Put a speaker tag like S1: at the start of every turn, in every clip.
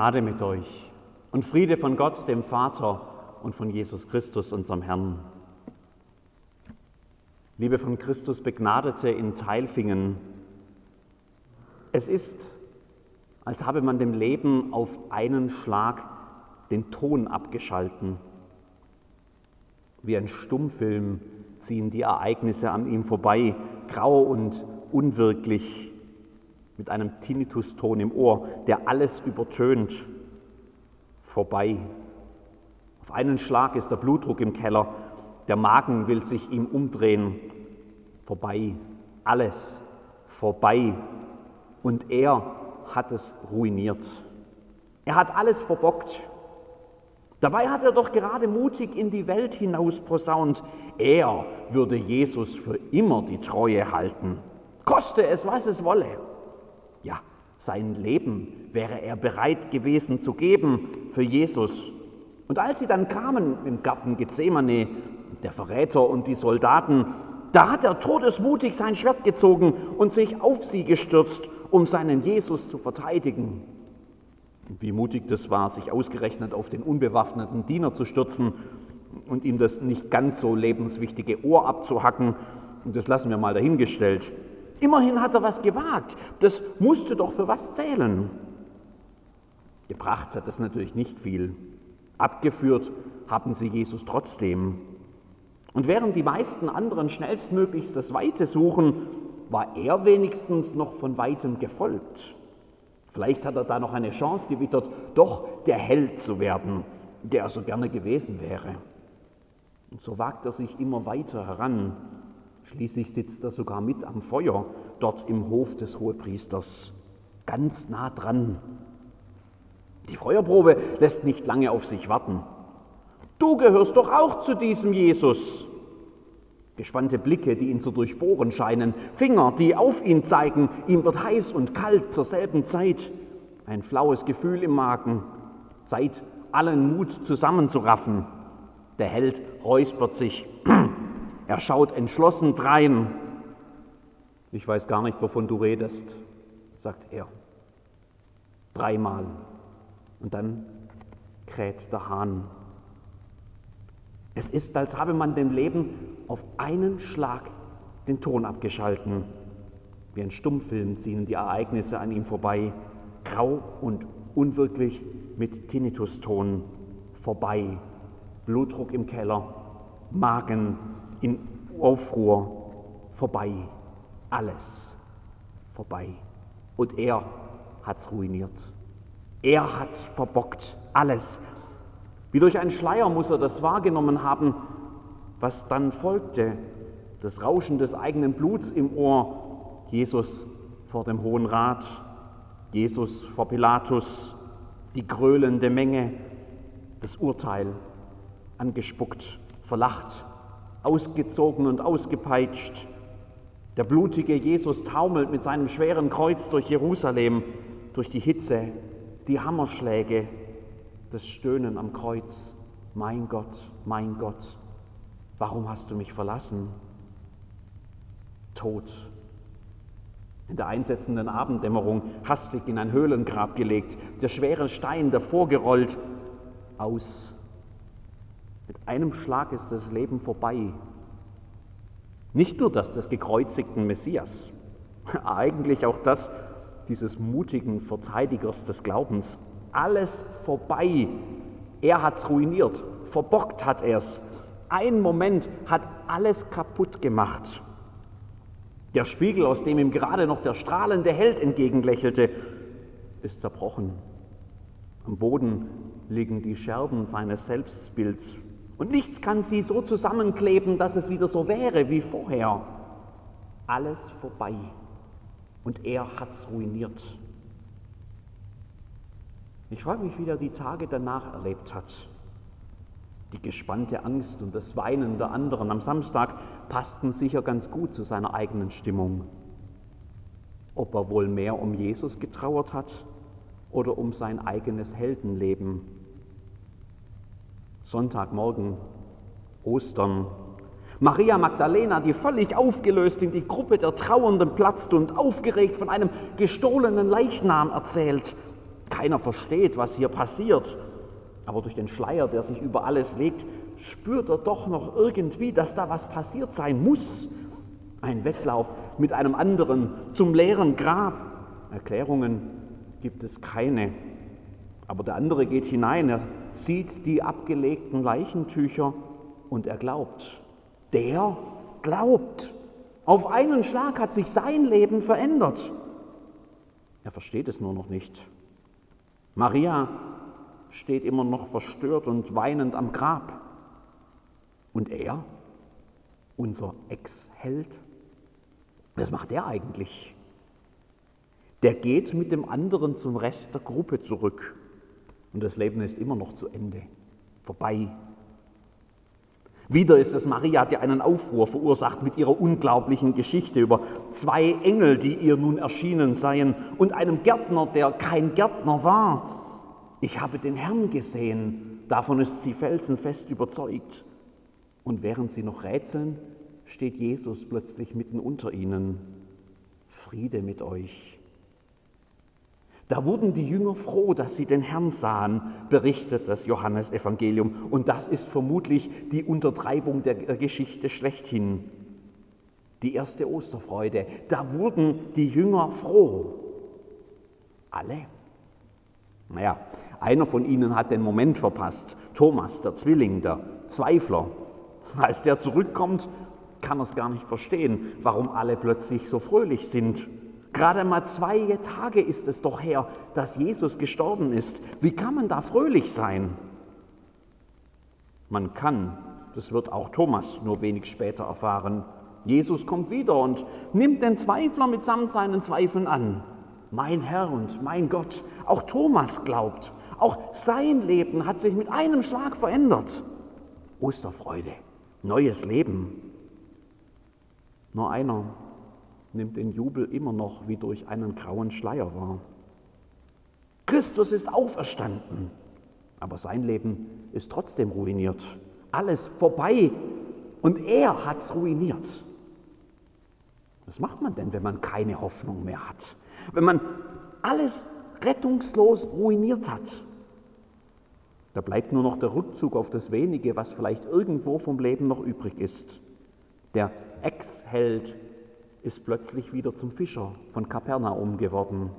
S1: Gnade mit euch und Friede von Gott, dem Vater und von Jesus Christus, unserem Herrn. Liebe von Christus Begnadete in Teilfingen, es ist, als habe man dem Leben auf einen Schlag den Ton abgeschalten. Wie ein Stummfilm ziehen die Ereignisse an ihm vorbei, grau und unwirklich, mit einem Tinnituston im Ohr, der alles übertönt, vorbei. Auf einen Schlag ist der Blutdruck im Keller, der Magen will sich ihm umdrehen, vorbei, alles vorbei. Und er hat es ruiniert. Er hat alles verbockt. Dabei hat er doch gerade mutig in die Welt hinaus posaunt. Er würde Jesus für immer die Treue halten, koste es, was es wolle. Ja, sein Leben wäre er bereit gewesen zu geben für Jesus. Und als sie dann kamen im Garten Gethsemane, der Verräter und die Soldaten, da hat er todesmutig sein Schwert gezogen und sich auf sie gestürzt, um seinen Jesus zu verteidigen. Wie mutig das war, sich ausgerechnet auf den unbewaffneten Diener zu stürzen und ihm das nicht ganz so lebenswichtige Ohr abzuhacken. Und das lassen wir mal dahingestellt. Immerhin hat er was gewagt. Das musste doch für was zählen. Gebracht hat das natürlich nicht viel. Abgeführt haben sie Jesus trotzdem. Und während die meisten anderen schnellstmöglichst das Weite suchen, war er wenigstens noch von weitem gefolgt. Vielleicht hat er da noch eine Chance gewittert, doch der Held zu werden, der er so gerne gewesen wäre. Und so wagt er sich immer weiter heran. Schließlich sitzt er sogar mit am Feuer dort im Hof des Hohepriesters, ganz nah dran. Die Feuerprobe lässt nicht lange auf sich warten. Du gehörst doch auch zu diesem Jesus. Gespannte Blicke, die ihn zu durchbohren scheinen, Finger, die auf ihn zeigen, ihm wird heiß und kalt zur selben Zeit. Ein flaues Gefühl im Magen, Zeit, allen Mut zusammenzuraffen. Der Held räuspert sich, er schaut entschlossen drein. Ich weiß gar nicht, wovon du redest, sagt er. Dreimal. Und dann kräht der Hahn. Es ist, als habe man dem Leben auf einen Schlag den Ton abgeschalten. Wie ein Stummfilm ziehen die Ereignisse an ihm vorbei, grau und unwirklich mit Tinnituston vorbei. Blutdruck im Keller, Magen in Aufruhr, vorbei. Alles vorbei. Und er hat's ruiniert. Er hat verbockt alles. Wie durch einen Schleier muss er das wahrgenommen haben, was dann folgte. Das Rauschen des eigenen Bluts im Ohr. Jesus vor dem Hohen Rat, Jesus vor Pilatus, die gröhlende Menge, das Urteil, angespuckt, verlacht, ausgezogen und ausgepeitscht. Der blutige Jesus taumelt mit seinem schweren Kreuz durch Jerusalem, durch die Hitze, die Hammerschläge, das Stöhnen am Kreuz, mein Gott, mein Gott, warum hast du mich verlassen? Tod. In der einsetzenden Abenddämmerung hastig in ein Höhlengrab gelegt, der schwere Stein davor gerollt, aus. Mit einem Schlag ist das Leben vorbei. Nicht nur das des gekreuzigten Messias, eigentlich auch das dieses mutigen Verteidigers des Glaubens alles vorbei. Er hat es ruiniert, verbockt hat er es. Ein Moment hat alles kaputt gemacht. Der Spiegel, aus dem ihm gerade noch der strahlende Held entgegenlächelte, ist zerbrochen. Am Boden liegen die Scherben seines Selbstbilds. Und nichts kann sie so zusammenkleben, dass es wieder so wäre wie vorher. Alles vorbei. Und er hat es ruiniert. Ich frage mich, wie er die Tage danach erlebt hat. Die gespannte Angst und das Weinen der anderen am Samstag passten sicher ganz gut zu seiner eigenen Stimmung. Ob er wohl mehr um Jesus getrauert hat oder um sein eigenes Heldenleben. Sonntagmorgen, Ostern. Maria Magdalena, die völlig aufgelöst in die Gruppe der Trauernden platzt und aufgeregt von einem gestohlenen Leichnam erzählt Keiner versteht, was hier passiert. Aber durch den Schleier, der sich über alles legt, spürt er doch noch irgendwie, dass da was passiert sein muss. Ein Wettlauf mit einem anderen zum leeren Grab. Erklärungen gibt es keine. Aber der andere geht hinein, er sieht die abgelegten Leichentücher und er glaubt. Der glaubt. Auf einen Schlag hat sich sein Leben verändert. Er versteht es nur noch nicht. Maria steht immer noch verstört und weinend am Grab. Und er, unser Ex-Held, was macht er eigentlich? Der geht mit dem anderen zum Rest der Gruppe zurück. Und das Leben ist immer noch zu Ende, vorbei. Wieder ist es Maria, die einen Aufruhr verursacht mit ihrer unglaublichen Geschichte über zwei Engel, die ihr nun erschienen seien, und einem Gärtner, der kein Gärtner war. Ich habe den Herrn gesehen, davon ist sie felsenfest überzeugt. Und während sie noch rätseln, steht Jesus plötzlich mitten unter ihnen. Friede mit euch. Da wurden die Jünger froh, dass sie den Herrn sahen, berichtet das Johannesevangelium. Und das ist vermutlich die Untertreibung der Geschichte schlechthin. Die erste Osterfreude. Da wurden die Jünger froh. Alle? Naja, einer von ihnen hat den Moment verpasst. Thomas, der Zwilling, der Zweifler. Als der zurückkommt, kann er es gar nicht verstehen, warum alle plötzlich so fröhlich sind. Gerade mal zwei Tage ist es doch her, dass Jesus gestorben ist. Wie kann man da fröhlich sein? Man kann, das wird auch Thomas nur wenig später erfahren, Jesus kommt wieder und nimmt den Zweifler mitsamt seinen Zweifeln an. Mein Herr und mein Gott, auch Thomas glaubt. Auch sein Leben hat sich mit einem Schlag verändert. Osterfreude, neues Leben. Nur einer nimmt den Jubel immer noch wie durch einen grauen Schleier wahr. Christus ist auferstanden, aber sein Leben ist trotzdem ruiniert. Alles vorbei und er hat es ruiniert. Was macht man denn, wenn man keine Hoffnung mehr hat? Wenn man alles rettungslos ruiniert hat? Da bleibt nur noch der Rückzug auf das wenige, was vielleicht irgendwo vom Leben noch übrig ist. Der Ex-Held ist plötzlich wieder zum Fischer von Kapernaum geworden.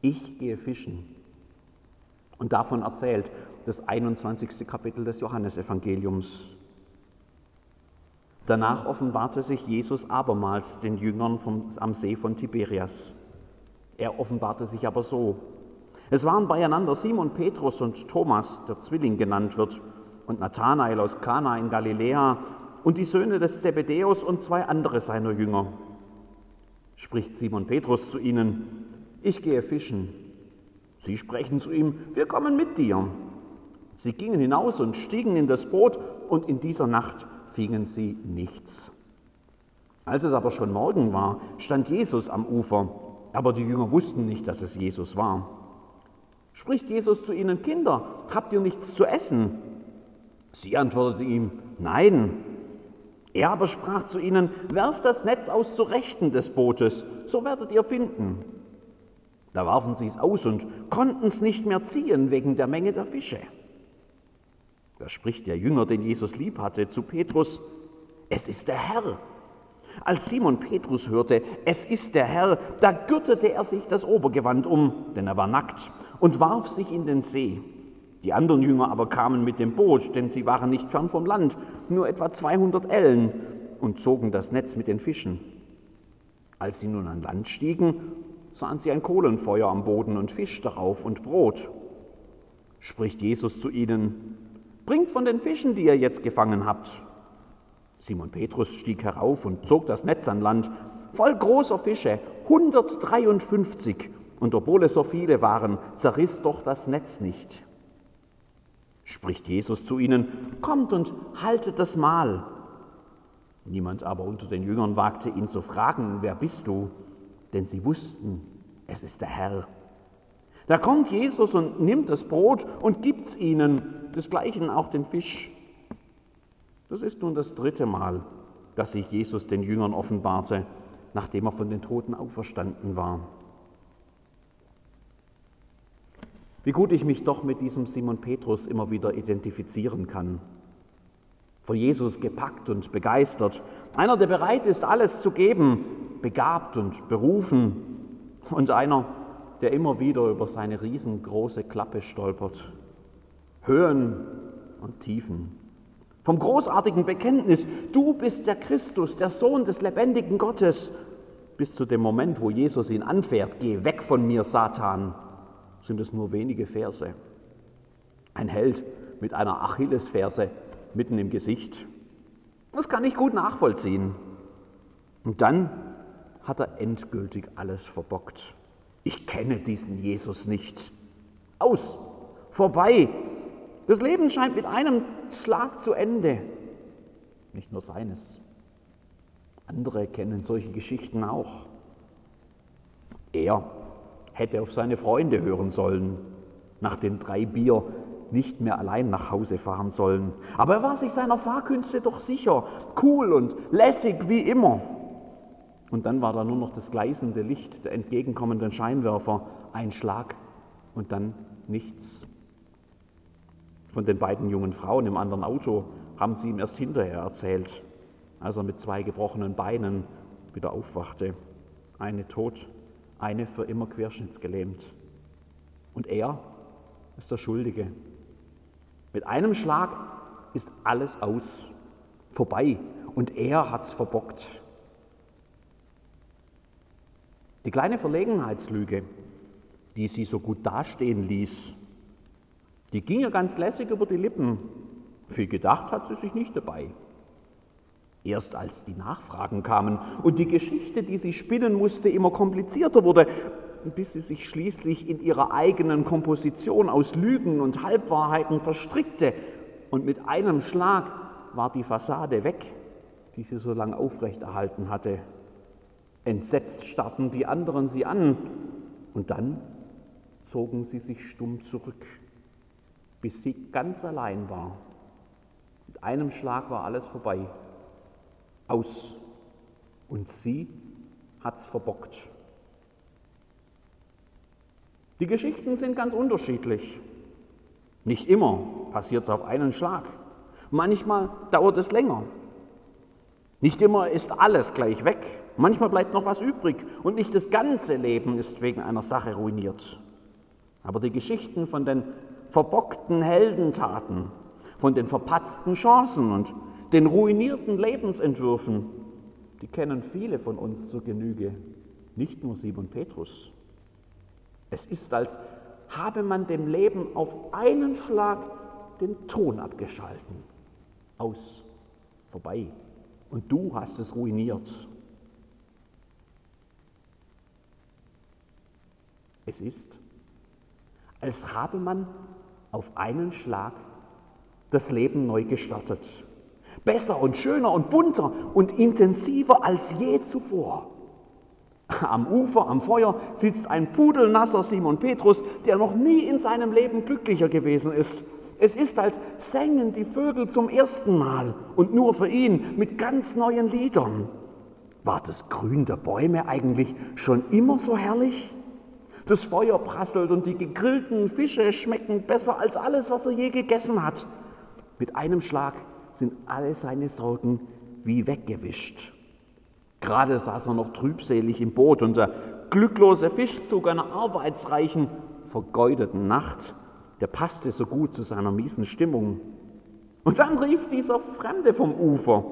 S1: Ich gehe fischen. Und davon erzählt das 21. Kapitel des Johannesevangeliums. Danach offenbarte sich Jesus abermals den Jüngern vom, am See von Tiberias. Er offenbarte sich aber so. Es waren beieinander Simon Petrus und Thomas, der Zwilling genannt wird, und Nathanael aus Kana in Galiläa und die Söhne des Zebedäus und zwei andere seiner Jünger. Spricht Simon Petrus zu ihnen, ich gehe fischen. Sie sprechen zu ihm, wir kommen mit dir. Sie gingen hinaus und stiegen in das Boot und in dieser Nacht fingen sie nichts. Als es aber schon Morgen war, stand Jesus am Ufer, aber die Jünger wussten nicht, dass es Jesus war. Spricht Jesus zu ihnen, Kinder, habt ihr nichts zu essen? Sie antworteten ihm, nein. Er aber sprach zu ihnen, werft das Netz aus zur Rechten des Bootes, so werdet ihr finden. Da warfen sie es aus und konnten es nicht mehr ziehen wegen der Menge der Fische. Da spricht der Jünger, den Jesus lieb hatte, zu Petrus, es ist der Herr. Als Simon Petrus hörte, es ist der Herr, da gürtete er sich das Obergewand um, denn er war nackt, und warf sich in den See. Die anderen Jünger aber kamen mit dem Boot, denn sie waren nicht fern vom Land, nur etwa 200 Ellen, und zogen das Netz mit den Fischen. Als sie nun an Land stiegen, sahen sie ein Kohlenfeuer am Boden und Fisch darauf und Brot. Spricht Jesus zu ihnen, bringt von den Fischen, die ihr jetzt gefangen habt. Simon Petrus stieg herauf und zog das Netz an Land, voll großer Fische, 153, und obwohl es so viele waren, zerriss doch das Netz nicht. Spricht Jesus zu ihnen, kommt und haltet das Mahl. Niemand aber unter den Jüngern wagte ihn zu fragen, wer bist du? Denn sie wussten, es ist der Herr. Da kommt Jesus und nimmt das Brot und gibt's ihnen, desgleichen auch den Fisch. Das ist nun das dritte Mal, dass sich Jesus den Jüngern offenbarte, nachdem er von den Toten auferstanden war. Wie gut ich mich doch mit diesem Simon Petrus immer wieder identifizieren kann. Von Jesus gepackt und begeistert. Einer, der bereit ist, alles zu geben, begabt und berufen. Und einer, der immer wieder über seine riesengroße Klappe stolpert. Höhen und Tiefen. Vom großartigen Bekenntnis, du bist der Christus, der Sohn des lebendigen Gottes, bis zu dem Moment, wo Jesus ihn anfährt, geh weg von mir, Satan, sind es nur wenige Verse. Ein Held mit einer Achillesferse mitten im Gesicht. Das kann ich gut nachvollziehen. Und dann hat er endgültig alles verbockt. Ich kenne diesen Jesus nicht. Aus, vorbei, das Leben scheint mit einem Schlag zu Ende. Nicht nur seines. Andere kennen solche Geschichten auch. Er hätte auf seine Freunde hören sollen, nach den drei Bier nicht mehr allein nach Hause fahren sollen. Aber er war sich seiner Fahrkünste doch sicher, cool und lässig wie immer. Und dann war da nur noch das gleißende Licht der entgegenkommenden Scheinwerfer, ein Schlag und dann nichts von den beiden jungen Frauen im anderen Auto haben sie ihm erst hinterher erzählt, als er mit zwei gebrochenen Beinen wieder aufwachte. Eine tot, eine für immer querschnittsgelähmt. Und er ist der Schuldige. Mit einem Schlag ist alles aus, vorbei. Und er hat's verbockt. Die kleine Verlegenheitslüge, die sie so gut dastehen ließ, die ging ihr ganz lässig über die Lippen. Viel gedacht hat sie sich nicht dabei. Erst als die Nachfragen kamen und die Geschichte, die sie spinnen musste, immer komplizierter wurde, bis sie sich schließlich in ihrer eigenen Komposition aus Lügen und Halbwahrheiten verstrickte und mit einem Schlag war die Fassade weg, die sie so lange aufrechterhalten hatte. Entsetzt starrten die anderen sie an und dann zogen sie sich stumm zurück bis sie ganz allein war. Mit einem Schlag war alles vorbei. Aus. Und sie hat's verbockt. Die Geschichten sind ganz unterschiedlich. Nicht immer passiert es auf einen Schlag. Manchmal dauert es länger. Nicht immer ist alles gleich weg. Manchmal bleibt noch was übrig und nicht das ganze Leben ist wegen einer Sache ruiniert. Aber die Geschichten von den verbockten Heldentaten, von den verpatzten Chancen und den ruinierten Lebensentwürfen, die kennen viele von uns zur Genüge, nicht nur Simon Petrus. Es ist, als habe man dem Leben auf einen Schlag den Ton abgeschalten. Aus, vorbei. Und du hast es ruiniert. Es ist, als habe man auf einen Schlag das Leben neu gestartet. Besser und schöner und bunter und intensiver als je zuvor. Am Ufer, am Feuer sitzt ein pudelnasser Simon Petrus, der noch nie in seinem Leben glücklicher gewesen ist. Es ist, als sängen die Vögel zum ersten Mal und nur für ihn mit ganz neuen Liedern. War das Grün der Bäume eigentlich schon immer so herrlich? Das Feuer prasselt und die gegrillten Fische schmecken besser als alles, was er je gegessen hat. Mit einem Schlag sind alle seine Sorgen wie weggewischt. Gerade saß er noch trübselig im Boot und der glücklose Fischzug einer arbeitsreichen, vergeudeten Nacht, der passte so gut zu seiner miesen Stimmung. Und dann rief dieser Fremde vom Ufer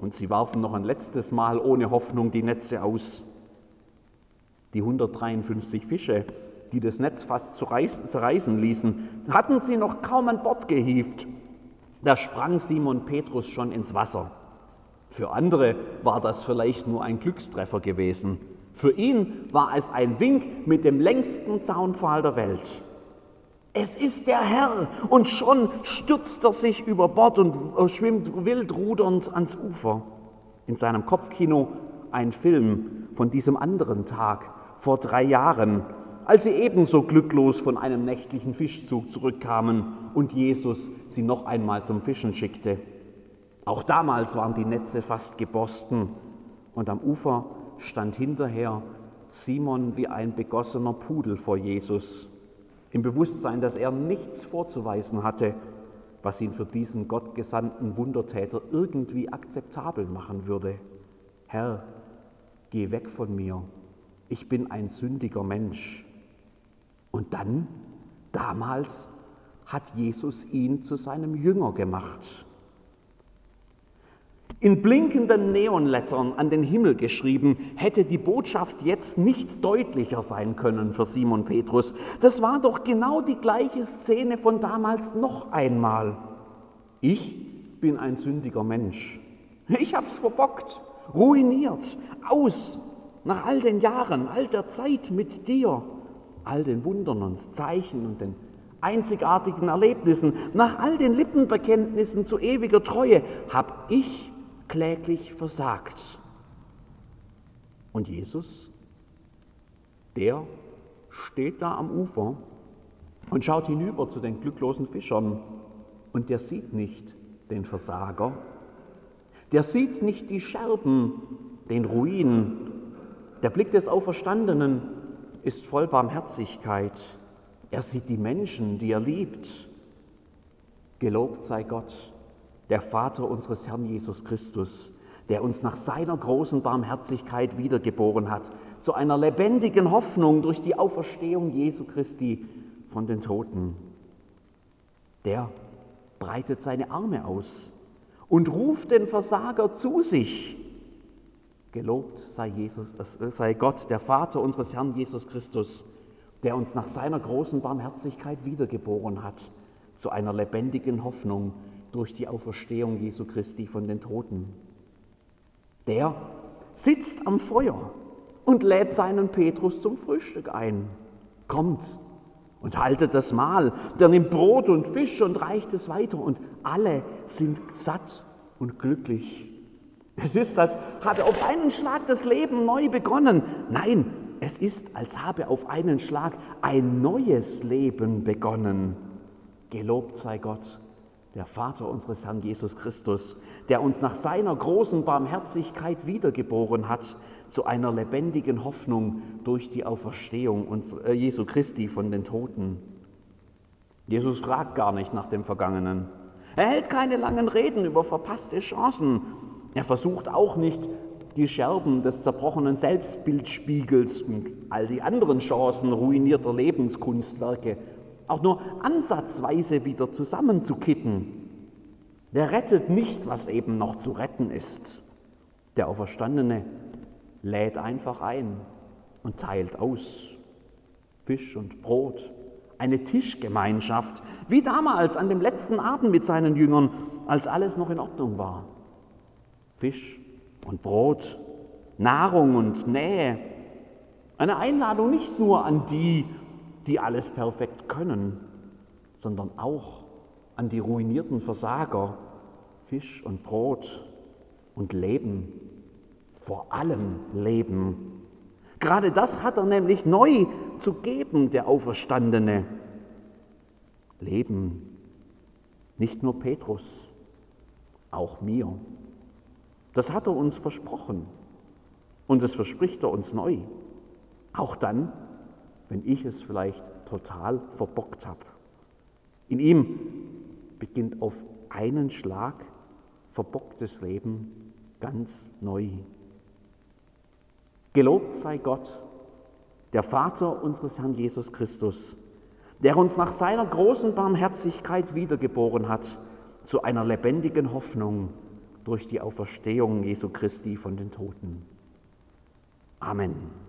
S1: und sie warfen noch ein letztes Mal ohne Hoffnung die Netze aus die 153 Fische, die das Netz fast zerreißen ließen, hatten sie noch kaum an Bord gehievt. Da sprang Simon Petrus schon ins Wasser. Für andere war das vielleicht nur ein Glückstreffer gewesen. Für ihn war es ein Wink mit dem längsten Zaunpfahl der Welt. Es ist der Herr und schon stürzt er sich über Bord und schwimmt wild rudernd ans Ufer. In seinem Kopfkino ein Film von diesem anderen Tag, vor drei Jahren, als sie ebenso glücklos von einem nächtlichen Fischzug zurückkamen und Jesus sie noch einmal zum Fischen schickte. Auch damals waren die Netze fast geborsten und am Ufer stand hinterher Simon wie ein begossener Pudel vor Jesus. im Bewusstsein, dass er nichts vorzuweisen hatte, was ihn für diesen gottgesandten Wundertäter irgendwie akzeptabel machen würde. Herr, geh weg von mir, ich bin ein sündiger Mensch. Und dann, damals, hat Jesus ihn zu seinem Jünger gemacht in blinkenden Neonlettern an den Himmel geschrieben, hätte die Botschaft jetzt nicht deutlicher sein können für Simon Petrus. Das war doch genau die gleiche Szene von damals noch einmal. Ich bin ein sündiger Mensch. Ich hab's verbockt, ruiniert, aus, nach all den Jahren, all der Zeit mit dir, all den Wundern und Zeichen und den einzigartigen Erlebnissen, nach all den Lippenbekenntnissen zu ewiger Treue, hab ich kläglich versagt. Und Jesus, der steht da am Ufer und schaut hinüber zu den glücklosen Fischern und der sieht nicht den Versager, der sieht nicht die Scherben, den Ruin. Der Blick des Auferstandenen ist voll Barmherzigkeit. Er sieht die Menschen, die er liebt. Gelobt sei Gott der Vater unseres Herrn Jesus Christus, der uns nach seiner großen Barmherzigkeit wiedergeboren hat, zu einer lebendigen Hoffnung durch die Auferstehung Jesu Christi von den Toten. Der breitet seine Arme aus und ruft den Versager zu sich. Gelobt sei, Jesus, äh, sei Gott, der Vater unseres Herrn Jesus Christus, der uns nach seiner großen Barmherzigkeit wiedergeboren hat, zu einer lebendigen Hoffnung durch die Auferstehung Jesu Christi von den Toten. Der sitzt am Feuer und lädt seinen Petrus zum Frühstück ein. Kommt und haltet das Mahl. Der nimmt Brot und Fisch und reicht es weiter und alle sind satt und glücklich. Es ist, als habe auf einen Schlag das Leben neu begonnen. Nein, es ist, als habe auf einen Schlag ein neues Leben begonnen. Gelobt sei Gott der Vater unseres Herrn Jesus Christus, der uns nach seiner großen Barmherzigkeit wiedergeboren hat zu einer lebendigen Hoffnung durch die Auferstehung äh, Jesu Christi von den Toten. Jesus fragt gar nicht nach dem Vergangenen. Er hält keine langen Reden über verpasste Chancen. Er versucht auch nicht, die Scherben des zerbrochenen Selbstbildspiegels und all die anderen Chancen ruinierter Lebenskunstwerke auch nur ansatzweise wieder zusammenzukitten. Der rettet nicht, was eben noch zu retten ist. Der Auferstandene lädt einfach ein und teilt aus. Fisch und Brot, eine Tischgemeinschaft, wie damals an dem letzten Abend mit seinen Jüngern, als alles noch in Ordnung war. Fisch und Brot, Nahrung und Nähe. Eine Einladung nicht nur an die, die alles perfekt können, sondern auch an die ruinierten Versager, Fisch und Brot und Leben, vor allem Leben. Gerade das hat er nämlich neu zu geben, der Auferstandene. Leben, nicht nur Petrus, auch mir. Das hat er uns versprochen und das verspricht er uns neu. Auch dann, wenn ich es vielleicht total verbockt habe. In ihm beginnt auf einen Schlag verbocktes Leben ganz neu. Gelobt sei Gott, der Vater unseres Herrn Jesus Christus, der uns nach seiner großen Barmherzigkeit wiedergeboren hat zu einer lebendigen Hoffnung durch die Auferstehung Jesu Christi von den Toten. Amen.